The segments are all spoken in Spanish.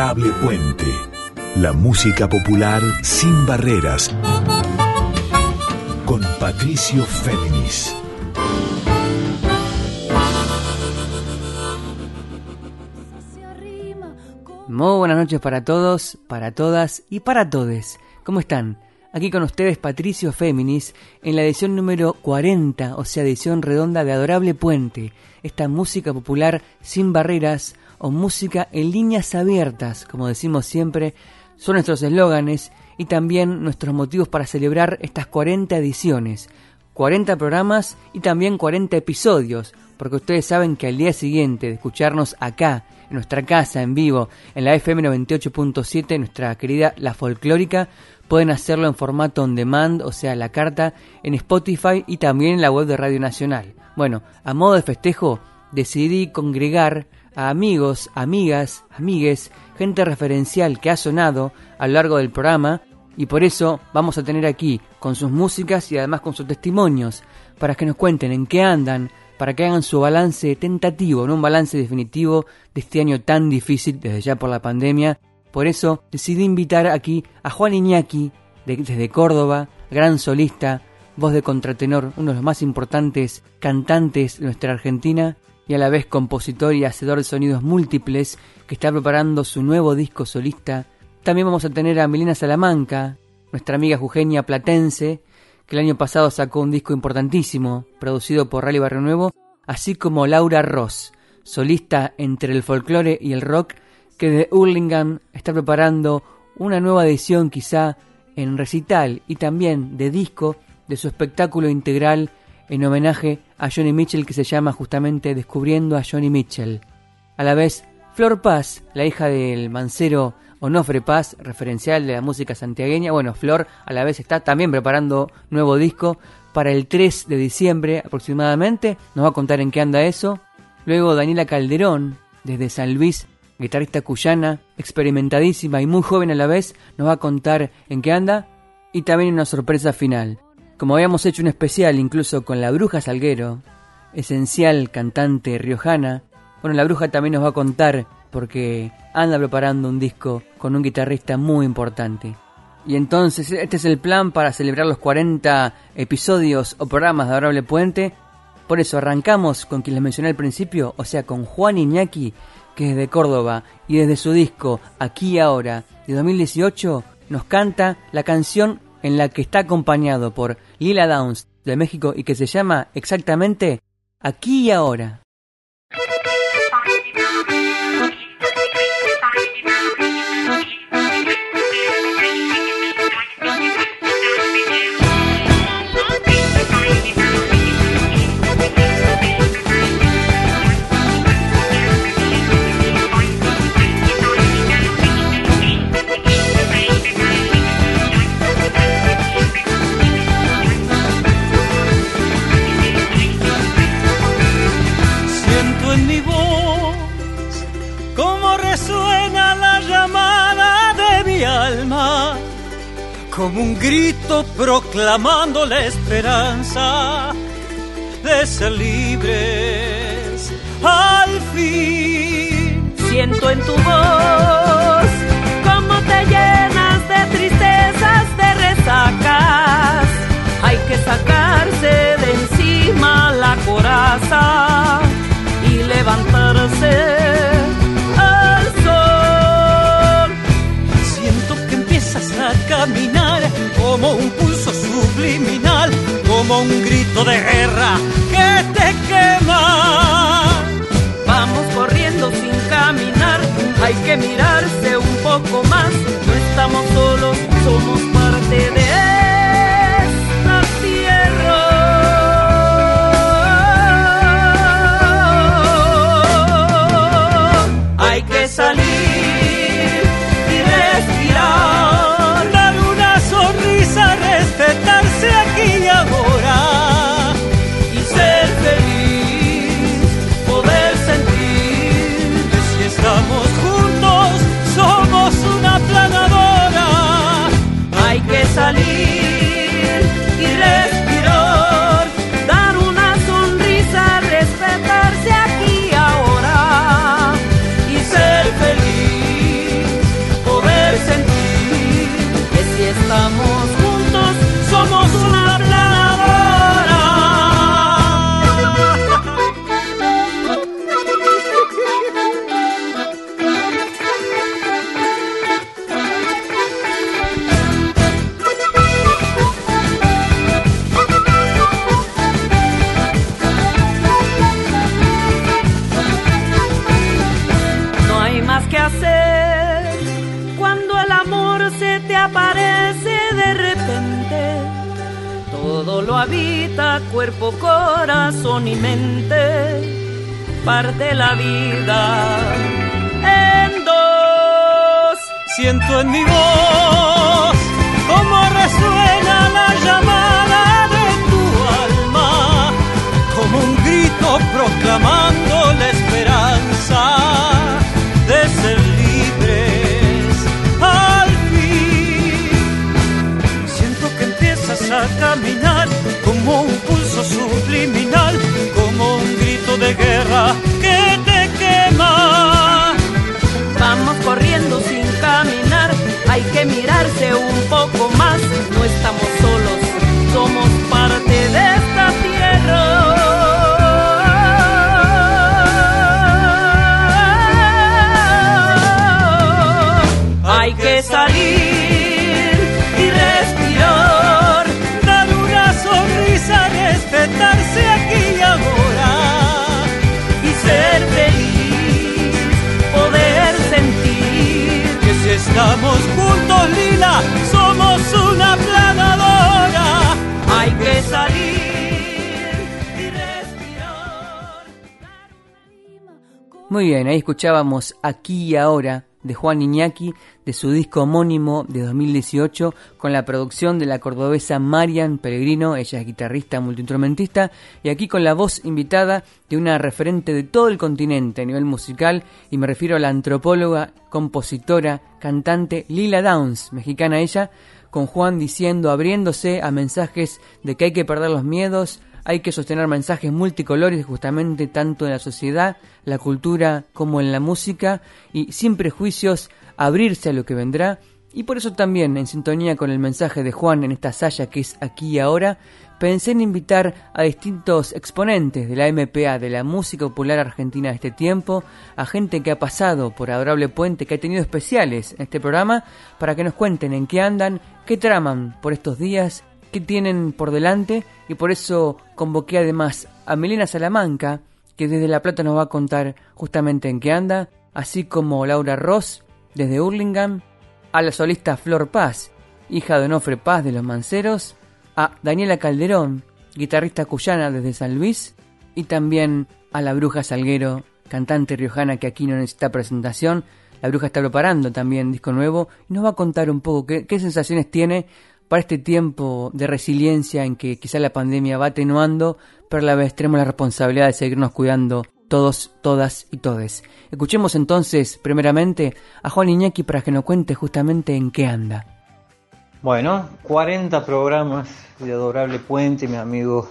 Adorable Puente. La música popular sin barreras. Con Patricio Féminis. Muy buenas noches para todos, para todas y para todes. ¿Cómo están? Aquí con ustedes Patricio Féminis en la edición número 40, o sea, edición redonda de Adorable Puente, esta música popular sin barreras o música en líneas abiertas, como decimos siempre, son nuestros eslóganes y también nuestros motivos para celebrar estas 40 ediciones, 40 programas y también 40 episodios, porque ustedes saben que al día siguiente de escucharnos acá, en nuestra casa, en vivo, en la FM 98.7, nuestra querida La Folclórica, pueden hacerlo en formato on demand, o sea, la carta, en Spotify y también en la web de Radio Nacional. Bueno, a modo de festejo, decidí congregar a amigos, amigas, amigues, gente referencial que ha sonado a lo largo del programa y por eso vamos a tener aquí con sus músicas y además con sus testimonios para que nos cuenten en qué andan, para que hagan su balance tentativo, no un balance definitivo de este año tan difícil desde ya por la pandemia. Por eso decidí invitar aquí a Juan Iñaki, desde Córdoba, gran solista, voz de contratenor, uno de los más importantes cantantes de nuestra Argentina, y a la vez compositor y hacedor de sonidos múltiples, que está preparando su nuevo disco solista. También vamos a tener a Melina Salamanca, nuestra amiga Eugenia Platense, que el año pasado sacó un disco importantísimo, producido por Rally Barrio Nuevo, así como Laura Ross, solista entre el folclore y el rock, que de Hurlingham está preparando una nueva edición quizá en recital y también de disco de su espectáculo integral en homenaje a Johnny Mitchell que se llama justamente Descubriendo a Johnny Mitchell. A la vez, Flor Paz, la hija del mancero Onofre Paz, referencial de la música santiagueña. Bueno, Flor a la vez está también preparando nuevo disco para el 3 de diciembre aproximadamente. Nos va a contar en qué anda eso. Luego Daniela Calderón, desde San Luis, guitarrista cuyana, experimentadísima y muy joven a la vez, nos va a contar en qué anda. Y también una sorpresa final. Como habíamos hecho un especial incluso con la Bruja Salguero, esencial cantante riojana, bueno, la Bruja también nos va a contar porque anda preparando un disco con un guitarrista muy importante. Y entonces este es el plan para celebrar los 40 episodios o programas de Adorable Puente. Por eso arrancamos con quien les mencioné al principio, o sea, con Juan Iñaki, que es de Córdoba, y desde su disco Aquí y Ahora de 2018 nos canta la canción en la que está acompañado por Lila Downs de México y que se llama exactamente Aquí y Ahora. Como un grito proclamando la esperanza de ser libres al fin. Siento en tu voz cómo te llenas de tristezas, de resacas. Hay que sacarse de encima la coraza y levantarse caminar como un pulso subliminal, como un grito de guerra que te quema. Vamos corriendo sin caminar, hay que mirarse un poco más, no estamos solos, somos parte de esta tierra. Hay que salir cuerpo, corazón y mente. Parte la vida en dos. Siento en mi voz cómo resuena la llamada de tu alma, como un grito proclamando la esperanza guerra que te quema. Vamos corriendo sin caminar, hay que mirarse un poco más. No estamos solos, somos parte de esta tierra. Hay que salir y respirar. Dar una sonrisa, respetarse estamos juntos, Lila, somos una planadora. hay que salir y respirar. Muy bien, ahí escuchábamos Aquí y Ahora de Juan Iñaki de su disco homónimo de 2018 con la producción de la cordobesa Marian Pellegrino, ella es guitarrista, multiinstrumentista y aquí con la voz invitada de una referente de todo el continente a nivel musical y me refiero a la antropóloga, compositora, cantante Lila Downs, mexicana ella, con Juan diciendo, abriéndose a mensajes de que hay que perder los miedos, hay que sostener mensajes multicolores justamente tanto en la sociedad, la cultura como en la música y sin prejuicios abrirse a lo que vendrá. Y por eso también en sintonía con el mensaje de Juan en esta saya que es aquí y ahora pensé en invitar a distintos exponentes de la MPA, de la música popular argentina de este tiempo, a gente que ha pasado por Adorable Puente, que ha tenido especiales en este programa, para que nos cuenten en qué andan, qué traman por estos días que tienen por delante y por eso convoqué además a Melena Salamanca, que desde La Plata nos va a contar justamente en qué anda, así como Laura Ross desde Hurlingham, a la solista Flor Paz, hija de Onofre Paz de los Manceros, a Daniela Calderón, guitarrista cuyana desde San Luis, y también a la Bruja Salguero, cantante riojana que aquí no necesita presentación. La Bruja está preparando también disco nuevo y nos va a contar un poco qué sensaciones tiene para este tiempo de resiliencia en que quizá la pandemia va atenuando, pero a la vez tenemos la responsabilidad de seguirnos cuidando todos, todas y todes. Escuchemos entonces, primeramente, a Juan Iñaki para que nos cuente justamente en qué anda. Bueno, 40 programas de Adorable Puente, mi amigo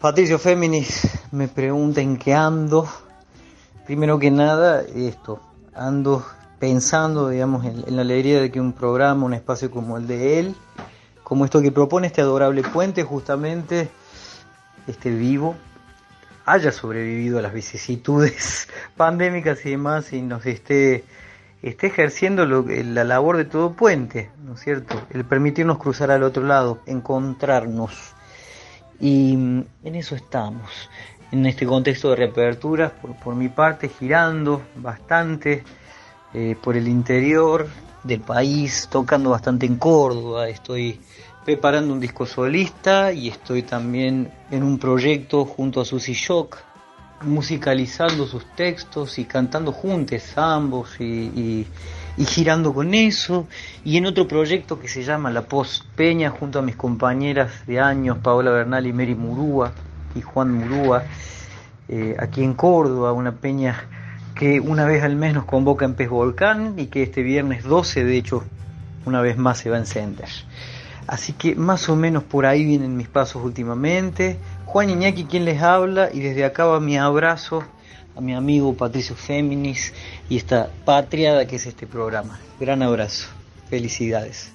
Patricio Féminis me pregunta en qué ando. Primero que nada, esto, ando pensando, digamos, en, la alegría de que un programa, un espacio como el de él, como esto que propone este Adorable Puente, justamente este vivo, haya sobrevivido a las vicisitudes pandémicas y demás y nos esté, esté ejerciendo la labor de todo puente, ¿no es cierto? El permitirnos cruzar al otro lado, encontrarnos. Y en eso estamos, en este contexto de reaperturas, por, por mi parte, girando bastante eh, por el interior del país, tocando bastante en Córdoba, estoy preparando un disco solista y estoy también en un proyecto junto a Susy Shock, musicalizando sus textos y cantando juntos ambos y girando con eso. Y en otro proyecto que se llama La Post Peña, junto a mis compañeras de años, Paola Bernal y Mary Murúa y Juan Murúa, eh, aquí en Córdoba, una peña que una vez al mes nos convoca en Pez Volcán y que este viernes 12, de hecho, una vez más se va a encender. Así que más o menos por ahí vienen mis pasos últimamente. Juan Iñaki quien les habla y desde acá va mi abrazo a mi amigo Patricio Féminis y esta patriada que es este programa. Gran abrazo. Felicidades.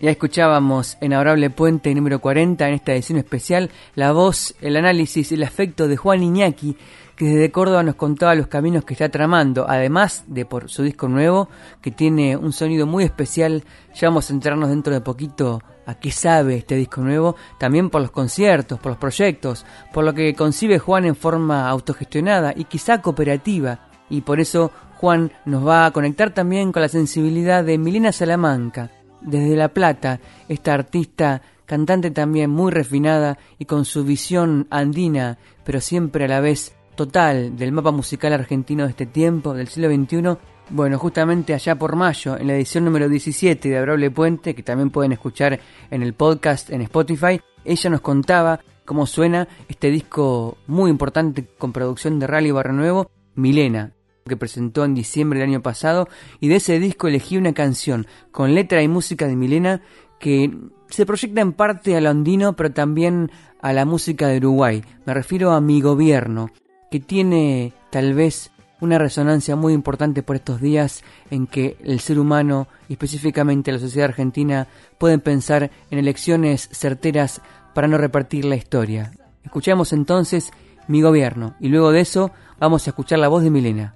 Ya escuchábamos en Adorable Puente número 40 en esta edición especial la voz, el análisis, el afecto de Juan Iñaki, que desde Córdoba nos contaba los caminos que está tramando, además de por su disco nuevo, que tiene un sonido muy especial. Ya vamos a entrarnos dentro de poquito a qué sabe este disco nuevo, también por los conciertos, por los proyectos, por lo que concibe Juan en forma autogestionada y quizá cooperativa. Y por eso Juan nos va a conectar también con la sensibilidad de Milena Salamanca, desde La Plata, esta artista cantante también muy refinada y con su visión andina, pero siempre a la vez total del mapa musical argentino de este tiempo, del siglo XXI. Bueno, justamente allá por mayo, en la edición número 17 de Adorable Puente, que también pueden escuchar en el podcast en Spotify, ella nos contaba cómo suena este disco muy importante con producción de Rally Barrio Nuevo, Milena, que presentó en diciembre del año pasado, y de ese disco elegí una canción con letra y música de Milena que se proyecta en parte a lo andino, pero también a la música de Uruguay. Me refiero a Mi Gobierno, que tiene tal vez una resonancia muy importante por estos días en que el ser humano y específicamente la sociedad argentina pueden pensar en elecciones certeras para no repartir la historia. Escuchamos entonces Mi Gobierno y luego de eso vamos a escuchar la voz de Milena.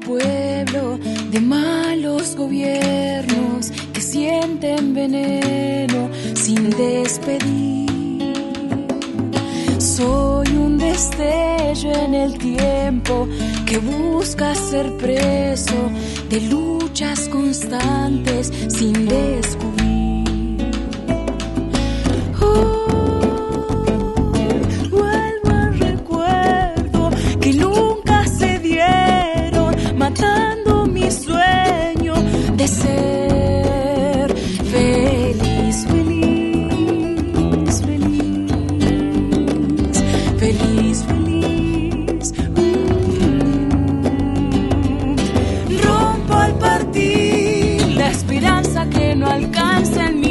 Pueblo de malos gobiernos que sienten veneno sin despedir. Soy un destello en el tiempo que busca ser preso de luchas constantes sin descubrir. send me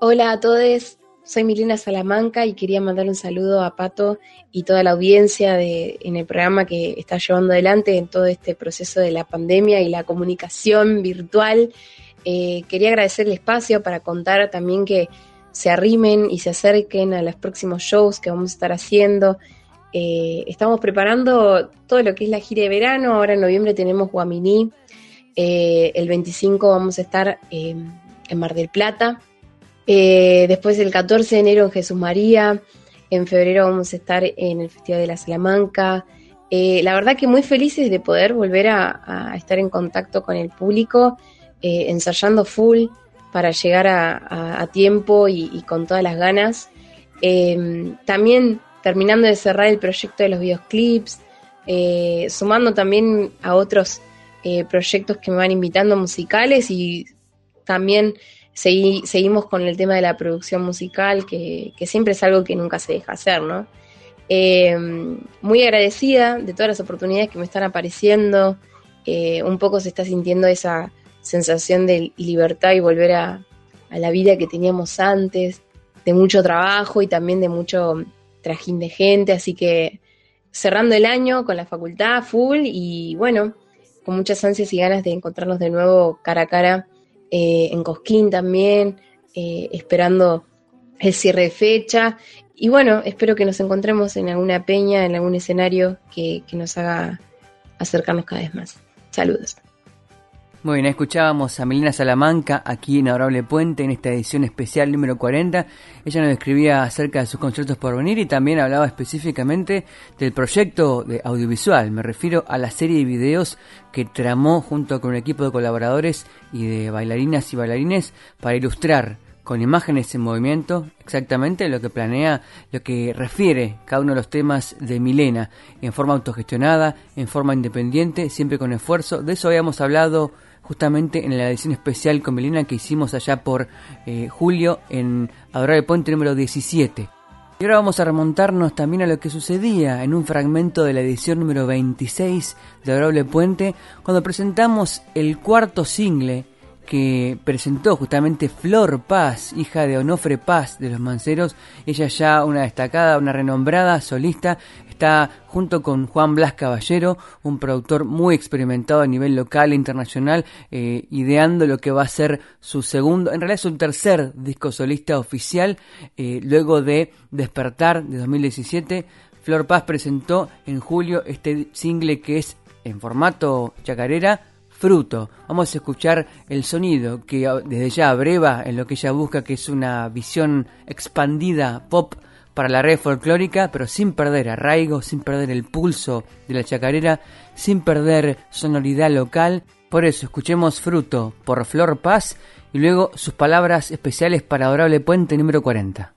Hola a todos, soy Milena Salamanca y quería mandar un saludo a Pato y toda la audiencia de, en el programa que está llevando adelante en todo este proceso de la pandemia y la comunicación virtual. Eh, quería agradecer el espacio para contar también que se arrimen y se acerquen a los próximos shows que vamos a estar haciendo. Eh, estamos preparando todo lo que es la gira de verano, ahora en noviembre tenemos Guaminí Eh, el 25 vamos a estar en Mar del Plata. Eh, después el 14 de enero en Jesús María. En febrero vamos a estar en el Festival de la Salamanca. Eh, la verdad que muy felices de poder volver a, estar en contacto con el público, ensayando full para llegar a, tiempo y, con todas las ganas. también terminando de cerrar el proyecto de los videoclips, sumando también a otros eh, proyectos que me van invitando musicales y también seguimos con el tema de la producción musical, que, siempre es algo que nunca se deja hacer, ¿no? Eh, muy agradecida de todas las oportunidades que me están apareciendo, eh, un poco se está sintiendo esa sensación de libertad y volver a, a la vida que teníamos antes, de mucho trabajo y también de mucho trajín de gente, así que cerrando el año con la facultad full y bueno, con muchas ansias y ganas de encontrarnos de nuevo cara a cara eh, en Cosquín también, eh, esperando el cierre de fecha. Y bueno, espero que nos encontremos en alguna peña, en algún escenario que, que nos haga acercarnos cada vez más. Saludos. Muy bien, escuchábamos a Melina Salamanca aquí en Adorable Puente en esta edición especial número 40. Ella nos escribía acerca de sus conciertos por venir y también hablaba específicamente del proyecto de audiovisual. Me refiero a la serie de videos que tramó junto con un equipo de colaboradores y de bailarinas y bailarines para ilustrar con imágenes en movimiento exactamente lo que planea, lo que refiere cada uno de los temas de Milena, en forma autogestionada, en forma independiente, siempre con esfuerzo. De eso habíamos hablado justamente en la edición especial con Melina que hicimos allá por eh, julio en Adorable Puente número 17. Y ahora vamos a remontarnos también a lo que sucedía en un fragmento de la edición número 26 de Adorable Puente, cuando presentamos el cuarto single que presentó justamente Flor Paz, hija de Onofre Paz de los Manceros. Ella ya una destacada, una renombrada solista. Está junto con Juan Blas Caballero, un productor muy experimentado a nivel local e internacional, eh, ideando lo que va a ser su segundo, en realidad su tercer disco solista oficial, eh, luego de Despertar de 2017. Flor Paz presentó en julio este single que es en formato chacarera, fruto. Vamos a escuchar el sonido que desde ya abreva en lo que ella busca, que es una visión expandida pop para la red folclórica, pero sin perder arraigo, sin perder el pulso de la chacarera, sin perder sonoridad local. Por eso escuchemos Fruto por Flor Paz y luego sus palabras especiales para Adorable Puente número 40.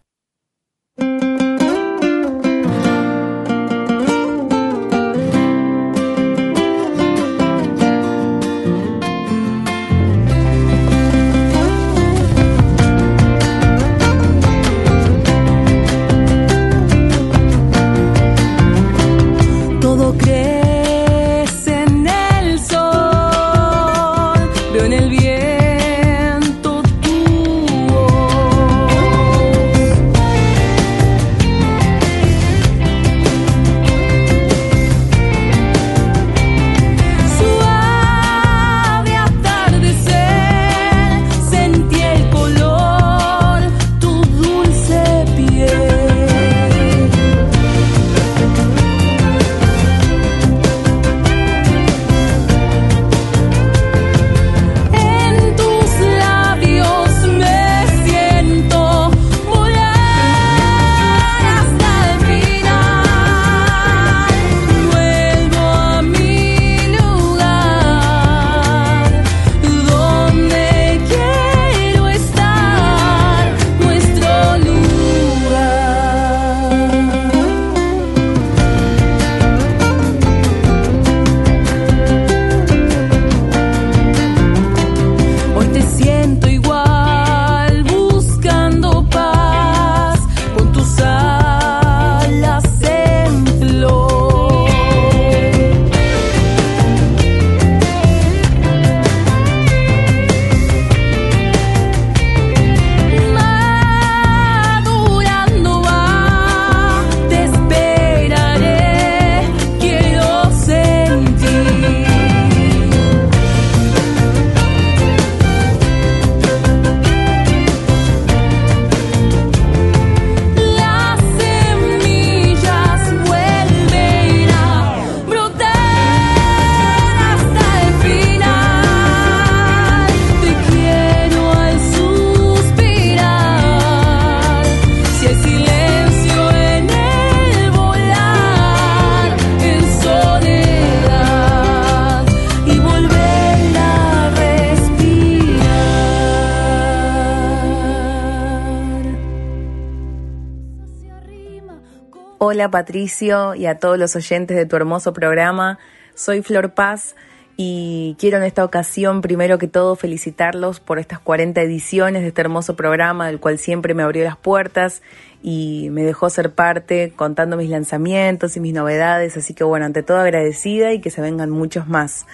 Hola Patricio y a todos los oyentes de tu hermoso programa. Soy Flor Paz y quiero en esta ocasión primero que todo felicitarlos por estas 40 ediciones de este hermoso programa del cual siempre me abrió las puertas y me dejó ser parte contando mis lanzamientos y mis novedades. Así que bueno, ante todo agradecida y que se vengan muchos más.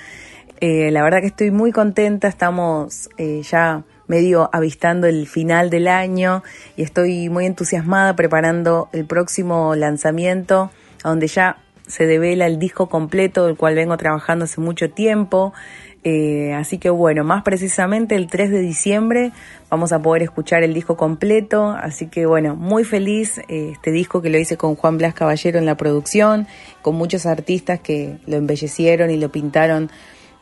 Eh, la verdad que estoy muy contenta, estamos eh, ya medio avistando el final del año y estoy muy entusiasmada preparando el próximo lanzamiento, donde ya se devela el disco completo del cual vengo trabajando hace mucho tiempo. Eh, así que bueno, más precisamente el 3 de diciembre vamos a poder escuchar el disco completo. Así que bueno, muy feliz eh, este disco que lo hice con Juan Blas Caballero en la producción, con muchos artistas que lo embellecieron y lo pintaron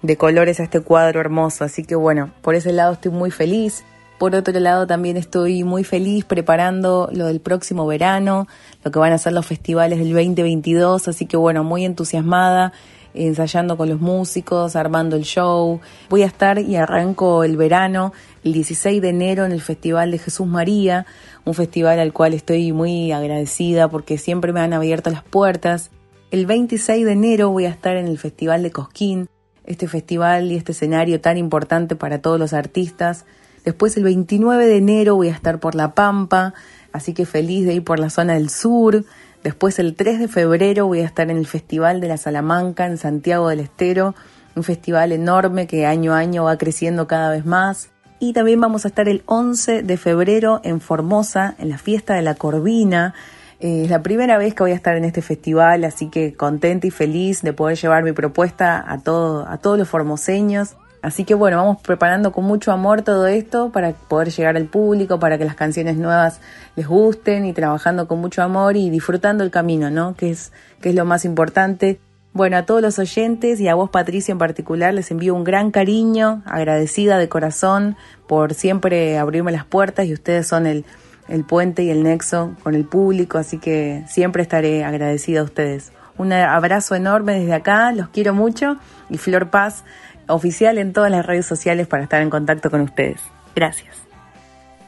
de colores a este cuadro hermoso. Así que bueno, por ese lado estoy muy feliz. Por otro lado también estoy muy feliz preparando lo del próximo verano, lo que van a ser los festivales del 2022, así que bueno, muy entusiasmada, ensayando con los músicos, armando el show. Voy a estar y arranco el verano el 16 de enero en el Festival de Jesús María, un festival al cual estoy muy agradecida porque siempre me han abierto las puertas. El 26 de enero voy a estar en el Festival de Cosquín, este festival y este escenario tan importante para todos los artistas. Después el 29 de enero voy a estar por La Pampa, así que feliz de ir por la zona del sur. Después el 3 de febrero voy a estar en el Festival de la Salamanca en Santiago del Estero, un festival enorme que año a año va creciendo cada vez más. Y también vamos a estar el 11 de febrero en Formosa, en la fiesta de la Corvina. Eh, es la primera vez que voy a estar en este festival, así que contenta y feliz de poder llevar mi propuesta a, todo, a todos los formoseños. Así que bueno, vamos preparando con mucho amor todo esto para poder llegar al público, para que las canciones nuevas les gusten y trabajando con mucho amor y disfrutando el camino, ¿no? Que es, que es lo más importante. Bueno, a todos los oyentes y a vos Patricia en particular les envío un gran cariño, agradecida de corazón por siempre abrirme las puertas y ustedes son el, el puente y el nexo con el público, así que siempre estaré agradecida a ustedes. Un abrazo enorme desde acá, los quiero mucho y Flor Paz oficial en todas las redes sociales para estar en contacto con ustedes. Gracias.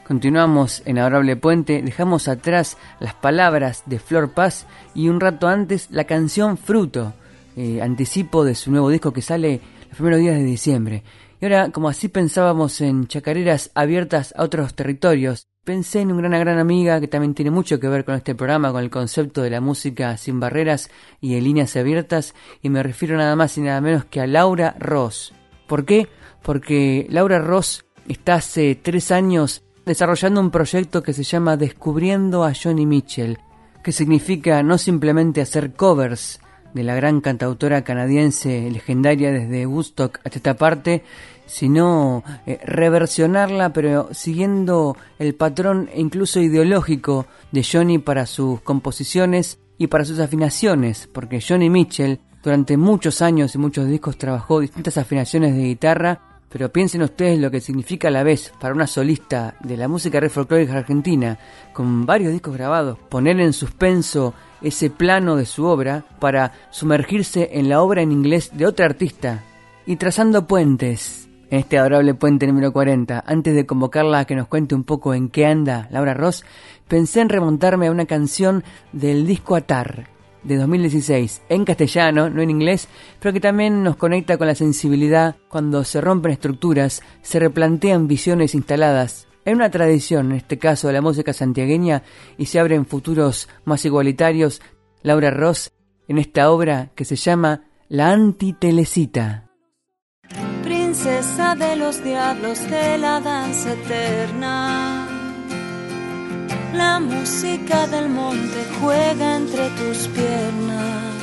Continuamos en Adorable Puente, dejamos atrás las palabras de Flor Paz y un rato antes la canción Fruto, eh, anticipo de su nuevo disco que sale los primeros días de diciembre. Y ahora, como así pensábamos en chacareras abiertas a otros territorios, pensé en una gran, amiga que también tiene mucho que ver con este programa, con el concepto de la música sin barreras y en líneas abiertas, y me refiero nada más y nada menos que a Laura Ross. ¿Por qué? Porque Laura Ross está hace tres años desarrollando un proyecto que se llama Descubriendo a Johnny Mitchell, que significa no simplemente hacer covers de la gran cantautora canadiense legendaria desde Woodstock hasta esta parte, sino eh, reversionarla, pero siguiendo el patrón incluso ideológico de Johnny para sus composiciones y para sus afinaciones, porque Johnny Mitchell durante muchos años y muchos discos trabajó distintas afinaciones de guitarra, pero piensen ustedes lo que significa a la vez para una solista de la música red folclórica argentina, con varios discos grabados, poner en suspenso ese plano de su obra para sumergirse en la obra en inglés de otra artista y trazando puentes en este adorable puente número 40, antes de convocarla a que nos cuente un poco en qué anda Laura Ross, pensé en remontarme a una canción del disco Atar de 2016, en castellano, no en inglés, pero que también nos conecta con la sensibilidad cuando se rompen estructuras, se replantean visiones instaladas en una tradición, en este caso de la música santiagueña, y se abren futuros más igualitarios. Laura Ross en esta obra que se llama La Antitelecita de los diablos de la danza eterna. La música del monte juega entre tus piernas.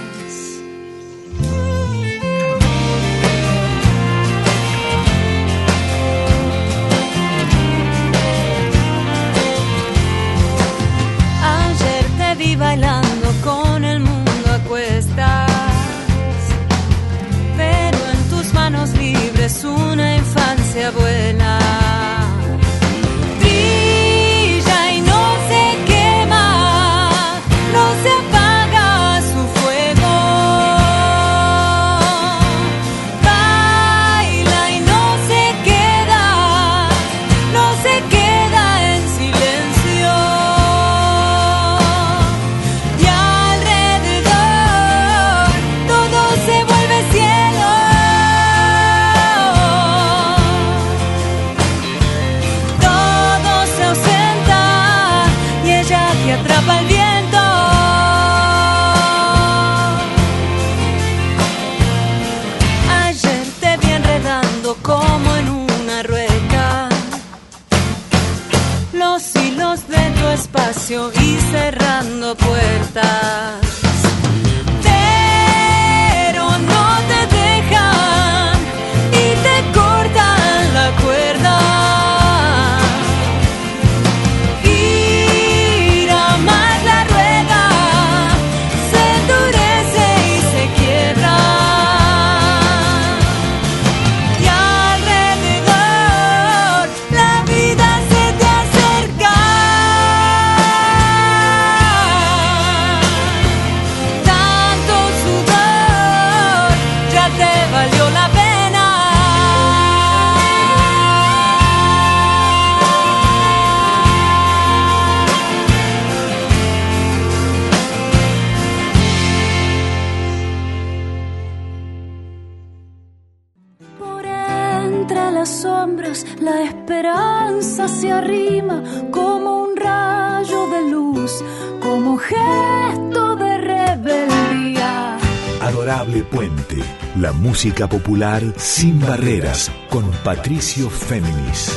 Música popular sin barreras, con Patricio Féminis.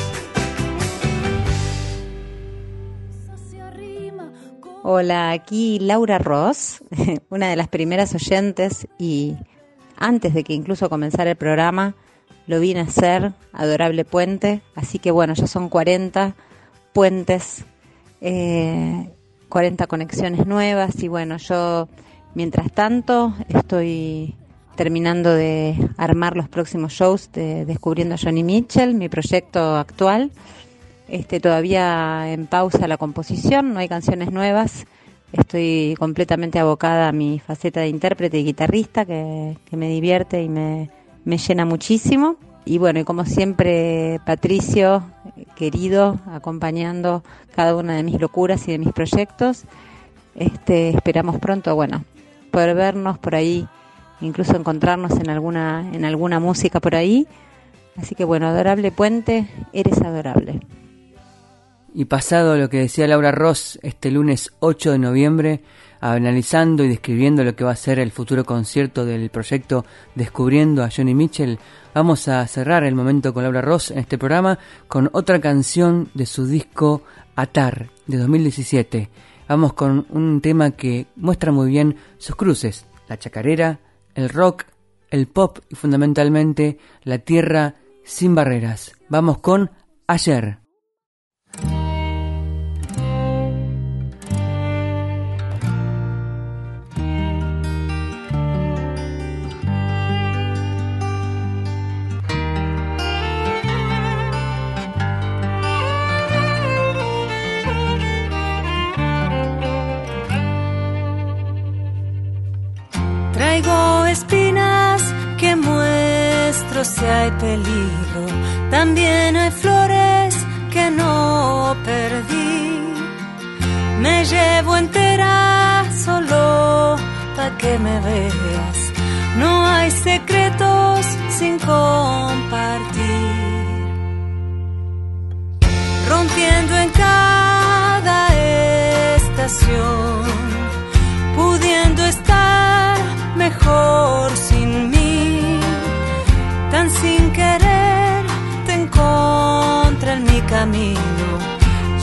Hola, aquí Laura Ross, una de las primeras oyentes y antes de que incluso comenzara el programa lo vine a hacer, Adorable Puente, así que bueno, ya son 40 puentes, 40 eh, conexiones nuevas y bueno, yo Mientras tanto, estoy terminando de armar los próximos shows de Descubriendo a Johnny Mitchell, mi proyecto actual. Este, todavía en pausa la composición, no hay canciones nuevas. Estoy completamente abocada a mi faceta de intérprete y guitarrista, que, me divierte y me, me, llena muchísimo. Y bueno, y como siempre, Patricio, querido, acompañando cada una de mis locuras y de mis proyectos. Este, esperamos pronto, bueno, poder vernos por ahí, incluso encontrarnos en alguna, en alguna música por ahí. Así que bueno, adorable puente, eres adorable. Y pasado lo que decía Laura Ross este lunes 8 de noviembre, analizando y describiendo lo que va a ser el futuro concierto del proyecto Descubriendo a Johnny Mitchell, vamos a cerrar el momento con Laura Ross en este programa con otra canción de su disco Atar de 2017. Vamos con un tema que muestra muy bien sus cruces, la chacarera, el rock, el pop y fundamentalmente la tierra sin barreras. Vamos con Ayer. Hay peligro, también hay flores que no perdí. Me llevo entera solo para que me veas. No hay secretos sin compartir. Rompiendo en cada estación, pudiendo estar mejor mi camino.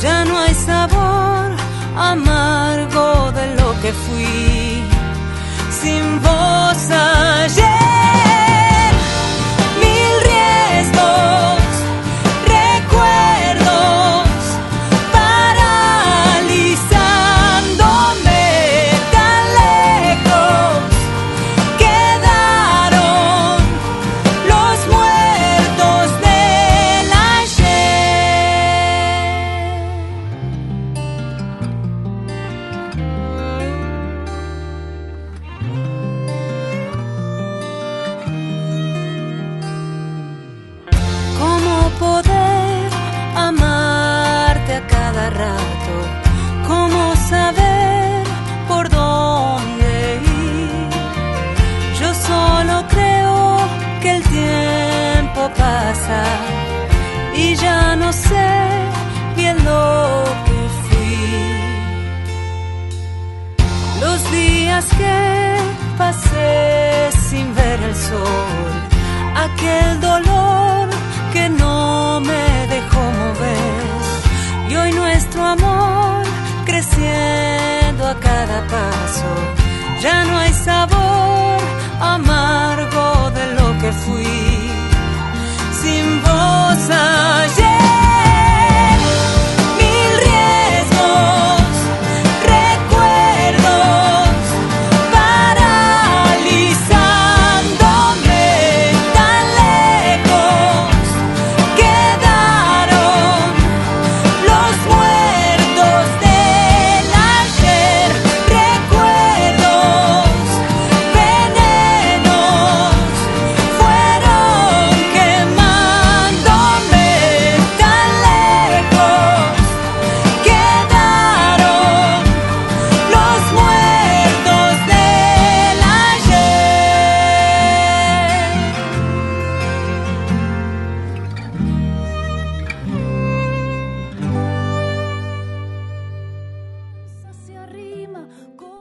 Ya no hay sabor amargo de lo que fui. Sin voz ayer,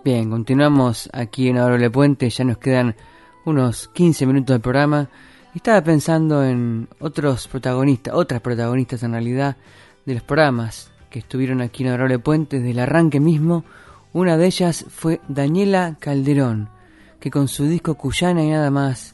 Bien, continuamos aquí en Adorable Puente, ya nos quedan unos 15 minutos del programa. Estaba pensando en otros protagonistas, otras protagonistas en realidad, de los programas que estuvieron aquí en Adorable Puente desde el arranque mismo. Una de ellas fue Daniela Calderón, que con su disco Cuyana y nada más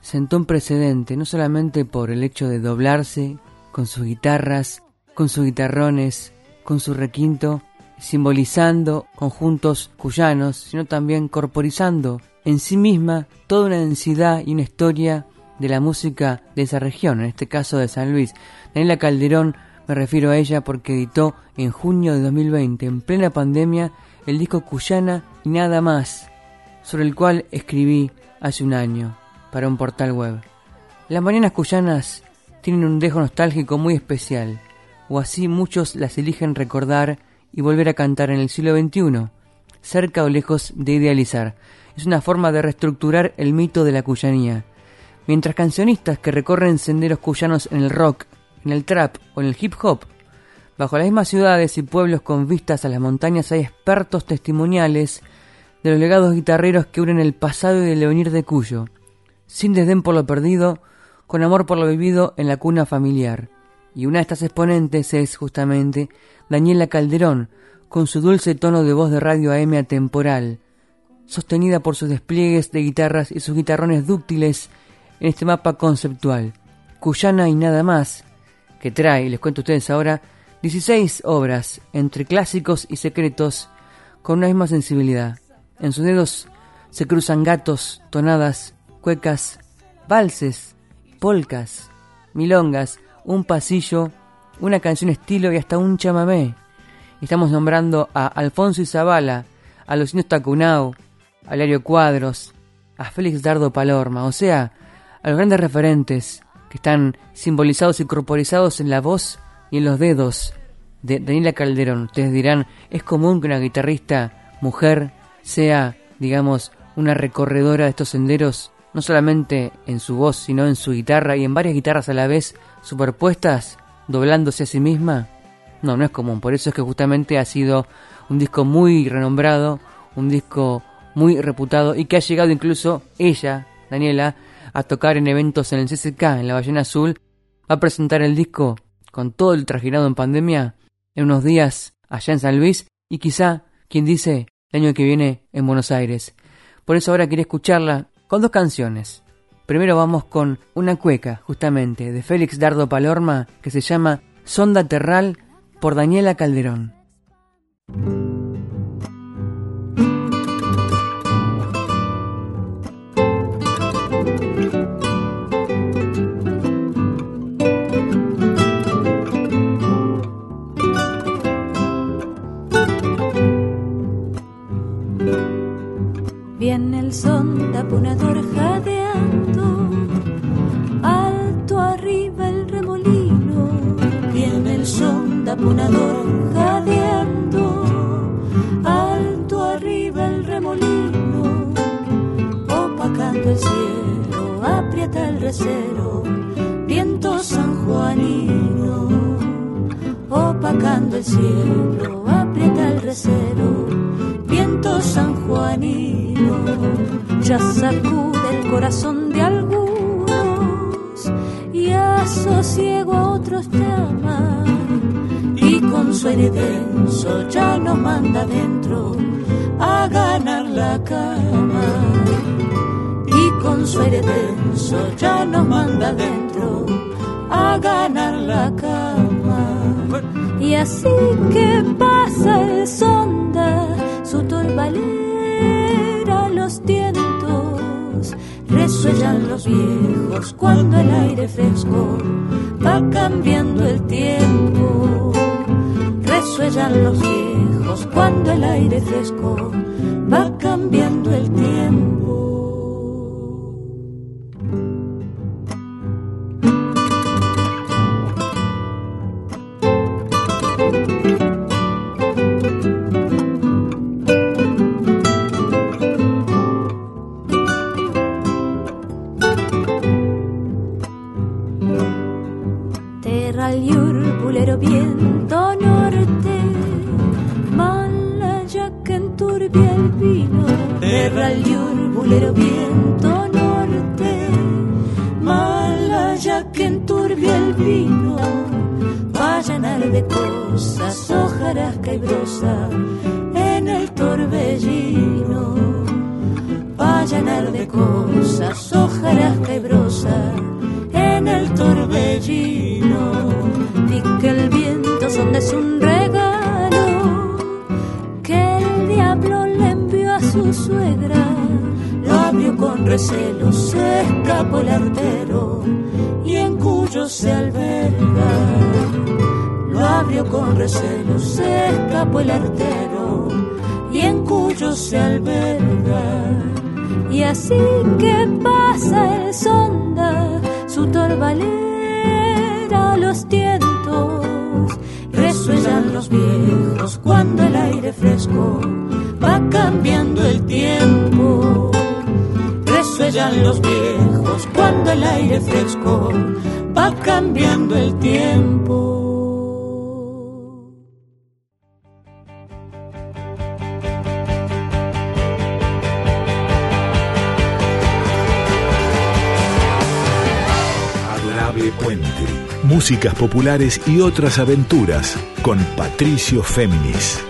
sentó un precedente, no solamente por el hecho de doblarse con sus guitarras, con sus guitarrones, con su requinto, simbolizando conjuntos cuyanos, sino también corporizando en sí misma toda una densidad y una historia de la música de esa región, en este caso de San Luis. Daniela Calderón, me refiero a ella porque editó en junio de 2020, en plena pandemia, el disco Cuyana y nada más, sobre el cual escribí hace un año para un portal web. Las mañanas cuyanas tienen un dejo nostálgico muy especial, o así muchos las eligen recordar y volver a cantar en el siglo XXI, cerca o lejos de idealizar. Es una forma de reestructurar el mito de la cuyanía. Mientras cancionistas que recorren senderos cuyanos en el rock, en el trap o en el hip hop, bajo las mismas ciudades y pueblos con vistas a las montañas hay expertos testimoniales de los legados guitarreros que unen el pasado y el devenir de Cuyo, sin desdén por lo perdido, con amor por lo vivido en la cuna familiar. Y una de estas exponentes es justamente Daniela Calderón, con su dulce tono de voz de radio AM atemporal, sostenida por sus despliegues de guitarras y sus guitarrones dúctiles en este mapa conceptual, Cuyana y nada más, que trae, les cuento a ustedes ahora, 16 obras, entre clásicos y secretos, con una misma sensibilidad. En sus dedos se cruzan gatos, tonadas, cuecas, valses, polcas, milongas, un pasillo, una canción estilo y hasta un chamamé. Estamos nombrando a Alfonso Izabala, a Luciano Tacunao, a Lario Cuadros, a Félix Dardo Palorma, o sea, a los grandes referentes que están simbolizados y corporizados en la voz y en los dedos de Daniela Calderón. Ustedes dirán, es común que una guitarrista mujer sea, digamos, una recorredora de estos senderos, no solamente en su voz, sino en su guitarra y en varias guitarras a la vez superpuestas, doblándose a sí misma. No, no es común, por eso es que justamente ha sido un disco muy renombrado, un disco muy reputado y que ha llegado incluso ella, Daniela, a tocar en eventos en el CCK, en la Ballena Azul, a presentar el disco con todo el trajinado en pandemia en unos días allá en San Luis y quizá, quien dice, el año que viene en Buenos Aires. Por eso ahora quería escucharla con dos canciones. Primero vamos con una cueca, justamente, de Félix Dardo Palorma, que se llama Sonda Terral por Daniela Calderón. Viene el son taponador jadeando, taponador jadeando, alto arriba el remolino. Opacando el cielo, aprieta el recero, viento sanjuanino. Opacando el cielo, aprieta el recero, viento sanjuanino ya sacude el corazón de algunos y asosiego a otros llama y con su aire denso ya nos manda dentro a ganar la cama y con su denso ya nos manda dentro a ganar la cama y así que pasa el sonda su turbaleta los tientos, resuellan los viejos cuando el aire fresco va cambiando el tiempo. Resuellan los viejos cuando el aire fresco va cambiando el tiempo. Hojarasca y brosa en el torbellino, y que el viento son es un regalo que el diablo le envió a su suegra. Lo abrió con recelo, se escapó el artero y en cuyo se alberga. Lo abrió con recelo, se escapó el artero y en cuyo se alberga. Y así que pasa el sonda, su torbalera los tientos, resuellan los viejos cuando el aire fresco va cambiando el tiempo. Resuellan los viejos cuando el aire fresco va cambiando el tiempo. Músicas populares y otras aventuras con Patricio Féminis.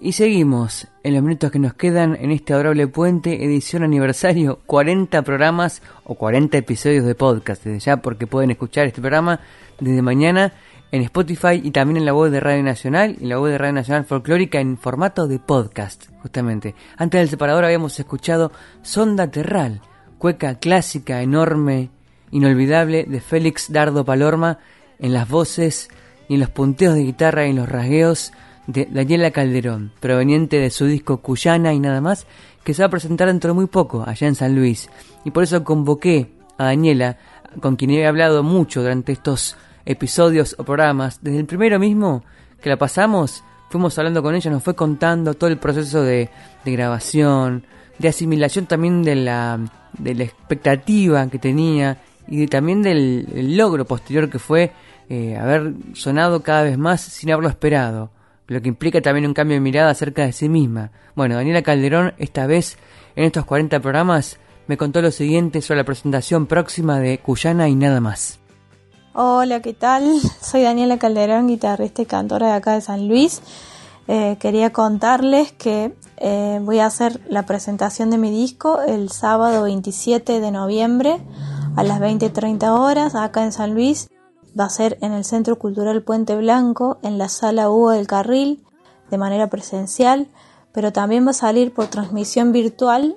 Y seguimos en los minutos que nos quedan en este adorable puente, edición aniversario, 40 programas o 40 episodios de podcast desde ya, porque pueden escuchar este programa desde mañana en Spotify y también en la web de Radio Nacional y la web de Radio Nacional Folclórica en formato de podcast, justamente. Antes del separador habíamos escuchado Sonda Terral, cueca clásica, enorme, inolvidable de Félix Dardo Palorma en las voces y en los punteos de guitarra y en los rasgueos de Daniela Calderón, proveniente de su disco Cuyana y nada más, que se va a presentar dentro de muy poco allá en San Luis. Y por eso convoqué a Daniela, con quien he hablado mucho durante estos episodios o programas. Desde el primero mismo que la pasamos, fuimos hablando con ella, nos fue contando todo el proceso de, de grabación, de asimilación también de la, de la expectativa que tenía y de- también del el logro posterior que fue eh, haber sonado cada vez más sin haberlo esperado, lo que implica también un cambio de mirada acerca de sí misma. Bueno, Daniela Calderón esta vez en estos 40 programas me contó lo siguiente sobre la presentación próxima de Cuyana y nada más. Hola, ¿qué tal? Soy Daniela Calderón, guitarrista y cantora de acá de San Luis. Eh, quería contarles que eh, voy a hacer la presentación de mi disco el sábado 27 de noviembre a las 20.30 horas acá en San Luis. Va a ser en el Centro Cultural Puente Blanco, en la sala Hugo del Carril, de manera presencial, pero también va a salir por transmisión virtual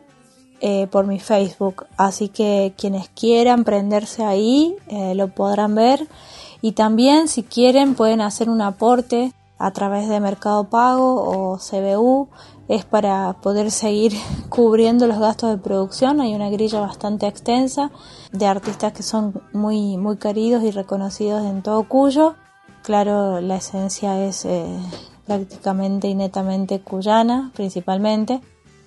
eh, por mi Facebook. Así que quienes quieran prenderse ahí lo podrán ver. Y también si quieren pueden hacer un aporte a través de Mercado Pago o CBU. Es para poder seguir cubriendo los gastos de producción. Hay una grilla bastante extensa de artistas que son muy, muy queridos y reconocidos en todo Cuyo. Claro, la esencia es eh, prácticamente y netamente cuyana, principalmente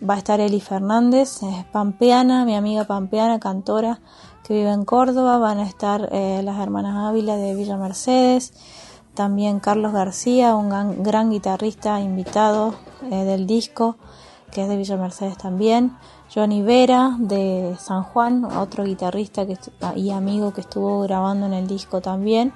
va a estar Eli Fernández, es pampeana, mi amiga pampeana, cantora que vive en Córdoba, van a estar eh, las hermanas Ávila de Villa Mercedes, también Carlos García, un gran, guitarrista invitado eh, del disco, que es de Villa Mercedes también, Johnny Vera de San Juan, otro guitarrista que, estu- y amigo que estuvo grabando en el disco también,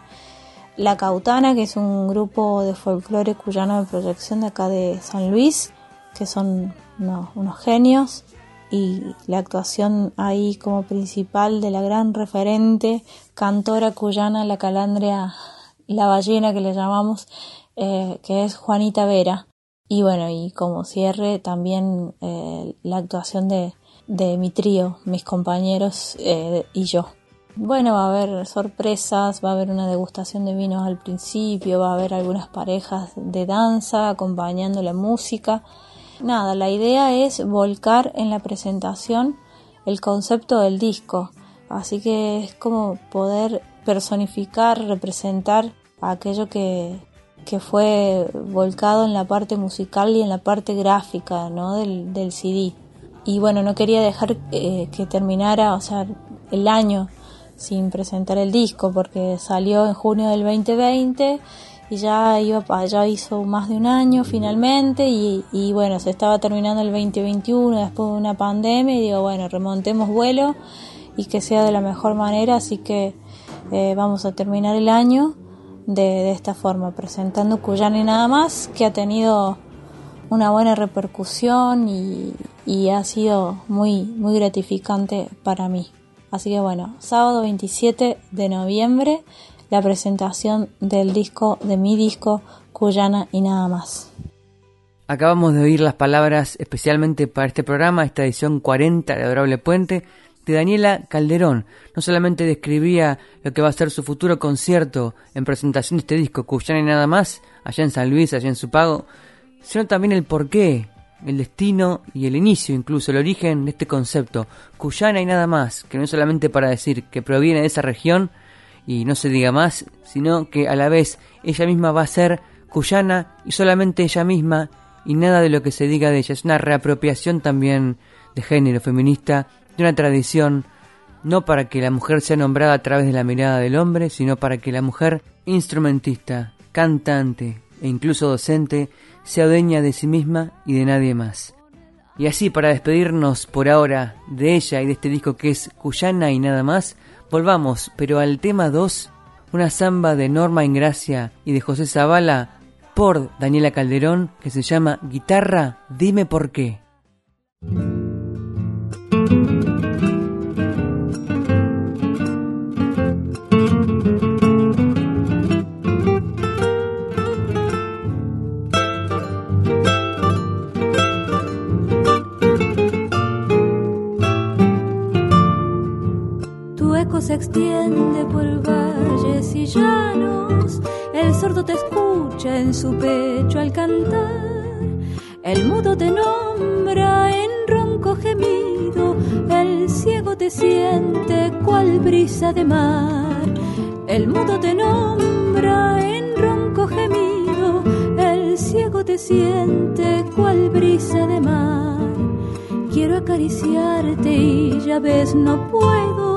La Cautana, que es un grupo de folclore cuyano de proyección de acá de San Luis, que son unos genios. Y la actuación ahí como principal de la gran referente cantora cuyana, la calandria, la ballena que le llamamos, eh, que es Juanita Vera. Y bueno, y como cierre también eh, la actuación de, de mi trío, mis compañeros eh, y yo. Bueno, va a haber sorpresas, va a haber una degustación de vinos al principio, va a haber algunas parejas de danza acompañando la música. Nada, la idea es volcar en la presentación el concepto del disco. Así que es como poder personificar, representar aquello que, que fue volcado en la parte musical y en la parte gráfica ¿no? del, del CD. Y bueno, no quería dejar eh, que terminara, o sea, el año sin presentar el disco porque salió en junio del 2020 y ya iba ya hizo más de un año finalmente y, y, bueno se estaba terminando el 2021 después de una pandemia y digo bueno remontemos vuelo y que sea de la mejor manera así que eh, vamos a terminar el año de, de esta forma presentando Cuyana y nada más que ha tenido una buena repercusión y, ha sido muy muy gratificante para mí así que bueno sábado 27 de noviembre la presentación del disco, de mi disco, Cuyana y nada más. Acabamos de oír las palabras especialmente para este programa, esta edición 40 de Adorable Puente, de Daniela Calderón. No solamente describía lo que va a ser su futuro concierto en presentación de este disco, Cuyana y nada más, allá en San Luis, allá en su pago, sino también el porqué, el destino y el inicio, incluso el origen de este concepto, Cuyana y nada más, que no es solamente para decir que proviene de esa región, y no se diga más, sino que a la vez ella misma va a ser cuyana y solamente ella misma y nada de lo que se diga de ella. Es una reapropiación también de género feminista, de una tradición, no para que la mujer sea nombrada a través de la mirada del hombre, sino para que la mujer instrumentista, cantante e incluso docente sea dueña de sí misma y de nadie más. Y así, para despedirnos por ahora de ella y de este disco que es Cuyana y nada más, Volvamos, pero al tema 2, una samba de Norma Ingracia y de José Zavala por Daniela Calderón que se llama Guitarra, dime por qué. Se extiende por valles y llanos, el sordo te escucha en su pecho al cantar, el mudo te nombra en ronco gemido, el ciego te siente cual brisa de mar, el mudo te nombra en ronco gemido, el ciego te siente cual brisa de mar. Quiero acariciarte y ya ves no puedo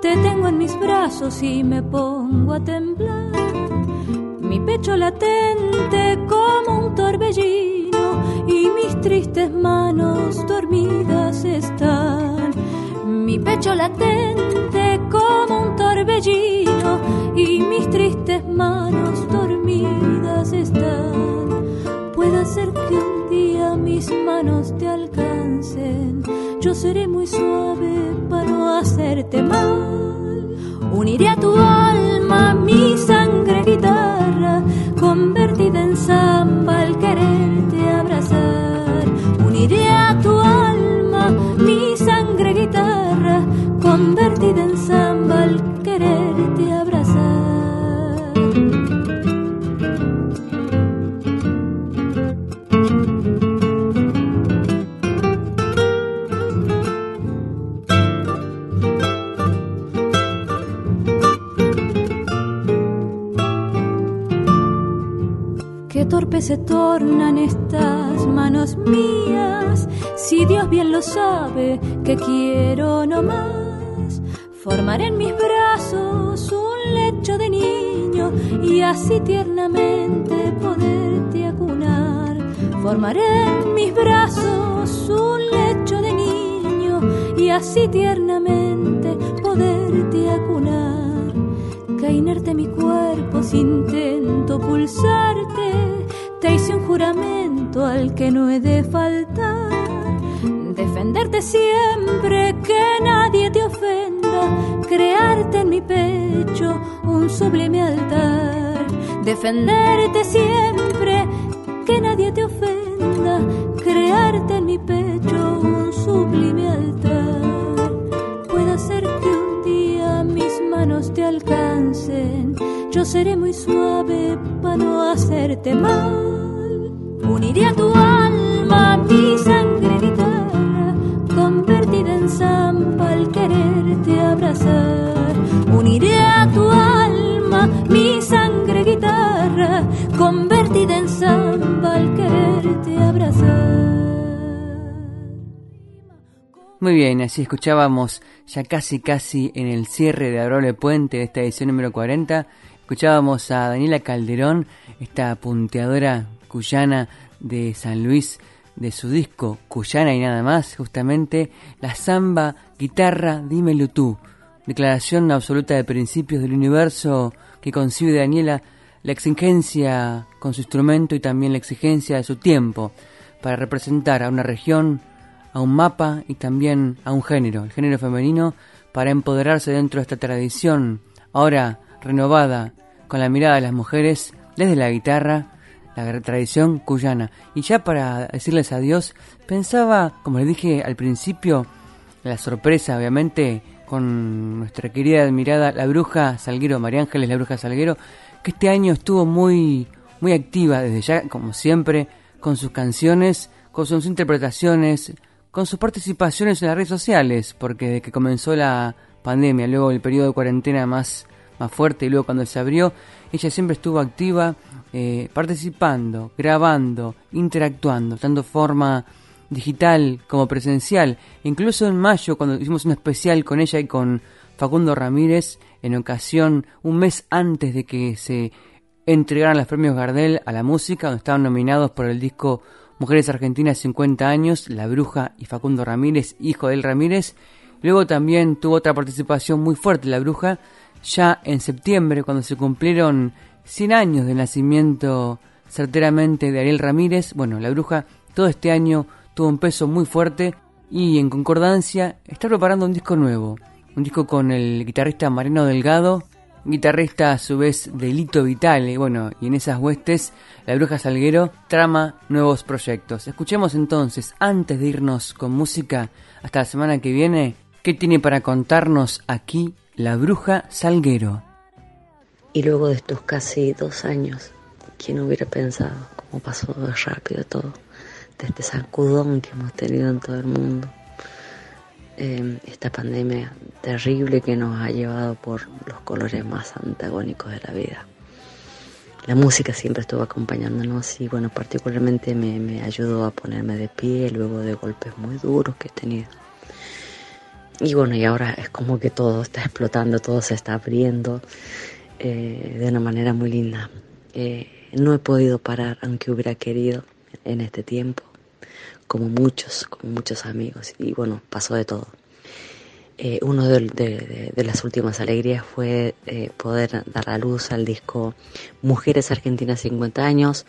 te tengo en mis brazos y me pongo a temblar. Mi pecho latente como un torbellino y mis tristes manos dormidas están. Mi pecho latente como un torbellino y mis tristes manos dormidas están. Puede ser que un día mis manos te alcancen yo seré muy suave hacerte mal. Uniré a tu alma mi sangre guitarra, convertida en samba sabe que quiero no más. Formaré en mis brazos un lecho de niño y así tiernamente poderte acunar. Formaré en mis brazos un lecho de niño y así tiernamente poderte acunar. Que mi cuerpo si intento pulsarte te hice un juramento al que no he de faltar. Defenderte siempre, que nadie te ofenda. Crearte en mi pecho un sublime altar. Defenderte siempre, que nadie te ofenda. Crearte en mi pecho un sublime altar. Puede ser que un día mis manos te alcancen. Yo seré muy suave para no hacerte mal. Uniré a tu alma Muy bien, así escuchábamos ya casi casi en el cierre de Adorable Puente de esta edición número 40 Escuchábamos a Daniela Calderón, esta punteadora cuyana de San Luis, de su disco Cuyana y nada más, justamente la samba, guitarra, dímelo tú. Declaración absoluta de principios del universo que concibe Daniela la exigencia con su instrumento y también la exigencia de su tiempo para representar a una región, a un mapa y también a un género, el género femenino, para empoderarse dentro de esta tradición, ahora renovada, con la mirada de las mujeres, desde la guitarra, la tradición cuyana. Y ya para decirles adiós, pensaba, como les dije al principio, la sorpresa, obviamente, con nuestra querida admirada la bruja Salguero, María Ángeles la bruja Salguero, que este año estuvo muy, muy activa desde ya, como siempre, con sus canciones, con sus interpretaciones, con sus participaciones en las redes sociales, porque desde que comenzó la pandemia, luego el periodo de cuarentena más, más fuerte y luego cuando se abrió, ella siempre estuvo activa, eh, participando, grabando, interactuando, tanto forma digital como presencial. Incluso en mayo, cuando hicimos un especial con ella y con Facundo Ramírez, en ocasión, un mes antes de que se entregaran los premios Gardel a la música, donde estaban nominados por el disco Mujeres Argentinas 50 años, La Bruja y Facundo Ramírez, hijo de él Ramírez. Luego también tuvo otra participación muy fuerte La Bruja, ya en septiembre, cuando se cumplieron 100 años del nacimiento certeramente de Ariel Ramírez. Bueno, La Bruja todo este año tuvo un peso muy fuerte y en concordancia está preparando un disco nuevo. Un disco con el guitarrista Mariano Delgado, guitarrista a su vez de Lito Vitale. Bueno, y en esas huestes, la Bruja Salguero trama nuevos proyectos. Escuchemos entonces, antes de irnos con música hasta la semana que viene, qué tiene para contarnos aquí la Bruja Salguero. Y luego de estos casi dos años, ¿quién hubiera pensado cómo pasó rápido todo? De este sacudón que hemos tenido en todo el mundo. Em, esta pandemia terrible que nos ha llevado por los colores más antagónicos de la vida. La música siempre estuvo acompañándonos y bueno, particularmente me, ayudó a ponerme de pie luego de golpes muy duros que he tenido. Y bueno, y ahora es como que todo está explotando, todo se está abriendo eh, de una manera muy linda. Eh, no he podido parar, aunque hubiera querido, en este tiempo, como muchos, como muchos amigos. Y bueno, pasó de todo. Eh, uno de, las últimas alegrías fue poder dar a luz al disco Mujeres Argentinas 50 años,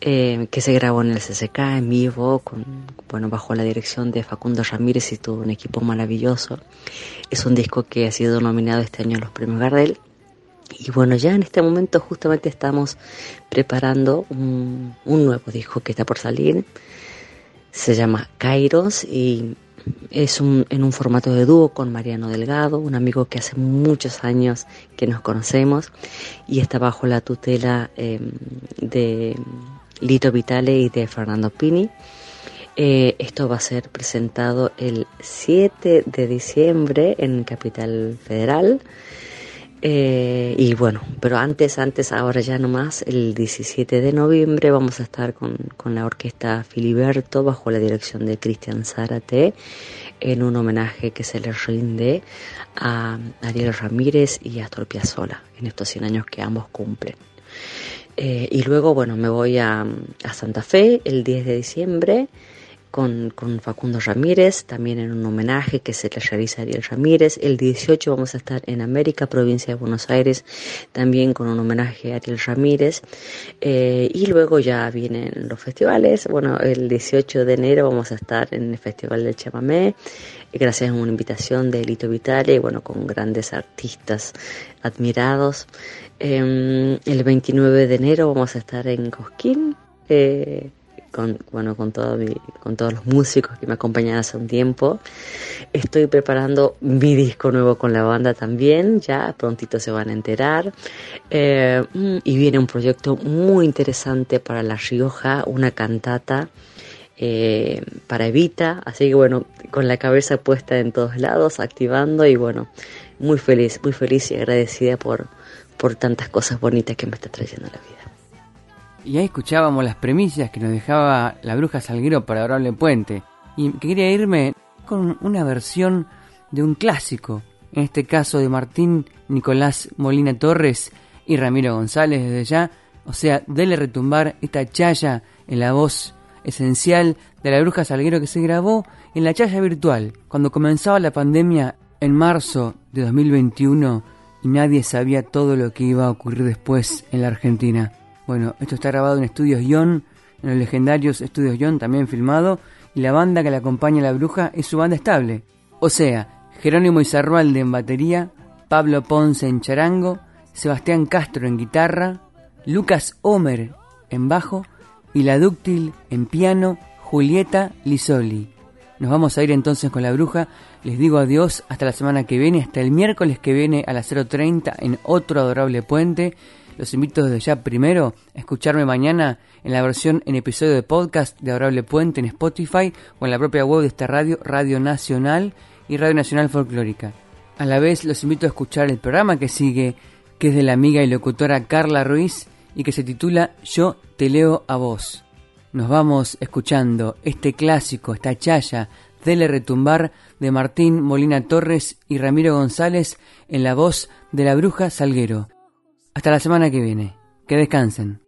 que se grabó en el CCK en vivo, con, bueno, bajo la dirección de Facundo Ramírez y todo un equipo maravilloso. Es un disco que ha sido nominado este año a los premios Gardel y bueno, ya en este momento justamente estamos preparando un, nuevo disco que está por salir. Se llama Kairos y es un, en un formato de dúo con Mariano Delgado, un amigo que hace muchos años que nos conocemos y está bajo la tutela em, de Lito Vitale y de Fernando Pini. Eh, esto va a ser presentado el 7 de diciembre en Capital Federal. Eh, y bueno, pero antes, antes, ahora ya nomás, el 17 de noviembre vamos a estar con, con la orquesta Filiberto bajo la dirección de Cristian Zárate en un homenaje que se le rinde a Ariel Ramírez y a Astor Piazzolla en estos 100 años que ambos cumplen. Eh, y luego, bueno, me voy a, a Santa Fe el 10 de diciembre con, con, Facundo Ramírez, también en un homenaje que se le realiza a Ariel Ramírez. El 18 vamos a estar en América, provincia de Buenos Aires, también con un homenaje a Ariel Ramírez. Eh, y luego ya vienen los festivales. Bueno, el 18 de enero vamos a estar en el Festival del Chamamé, gracias a una invitación de Elito Vitale, bueno, con grandes artistas admirados. Eh, el 29 de enero vamos a estar en Cosquín. Eh, con, bueno, con, todo con todos los músicos que me acompañan hace un tiempo. Estoy preparando mi disco nuevo con la banda también, ya prontito se van a enterar. Eh, y viene un proyecto muy interesante para La Rioja, una cantata. Eh, para Evita, así que bueno, con la cabeza puesta en todos lados, activando y bueno, muy feliz, muy feliz y agradecida por, por tantas cosas bonitas que me está trayendo la vida. Y ahí escuchábamos las premisas que nos dejaba la bruja Salguero para Adorable Puente. Y quería irme con una versión de un clásico, en este caso de Martín Nicolás Molina Torres, y Ramiro González desde ya. O sea, dele retumbar esta chaya en la voz esencial de la bruja Salguero que se grabó en la chaya virtual cuando comenzaba la pandemia en marzo de 2021 y nadie sabía todo lo que iba a ocurrir después en la Argentina. Bueno, esto está grabado en Estudios Ion, en los legendarios Estudios Ion, también filmado, y la banda que le acompaña a la bruja es su banda estable. O sea, Jerónimo Izarrualde en batería, Pablo Ponce en charango, Sebastián Castro en guitarra, Lucas Homer en bajo y la dúctil en piano, Julieta Lisoli. Nos vamos a ir entonces con la bruja. Les digo adiós hasta la semana que viene, hasta el miércoles que viene a las 0.30 en otro adorable puente. Los invito desde ya primero a escucharme mañana en la versión en episodio de podcast de Adorable Puente en Spotify o en la propia web de esta radio, Radio Nacional y Radio Nacional Folclórica. A la vez los invito a escuchar el programa que sigue, que es de la amiga y locutora Carla Ruiz y que se titula Yo te leo a vos. Nos vamos escuchando este clásico, esta chaya, Dele Retumbar de Martín Molina Torres y Ramiro González en la voz de la bruja Salguero. Hasta la semana que viene. Que descansen.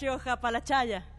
Rioja, Palachaya.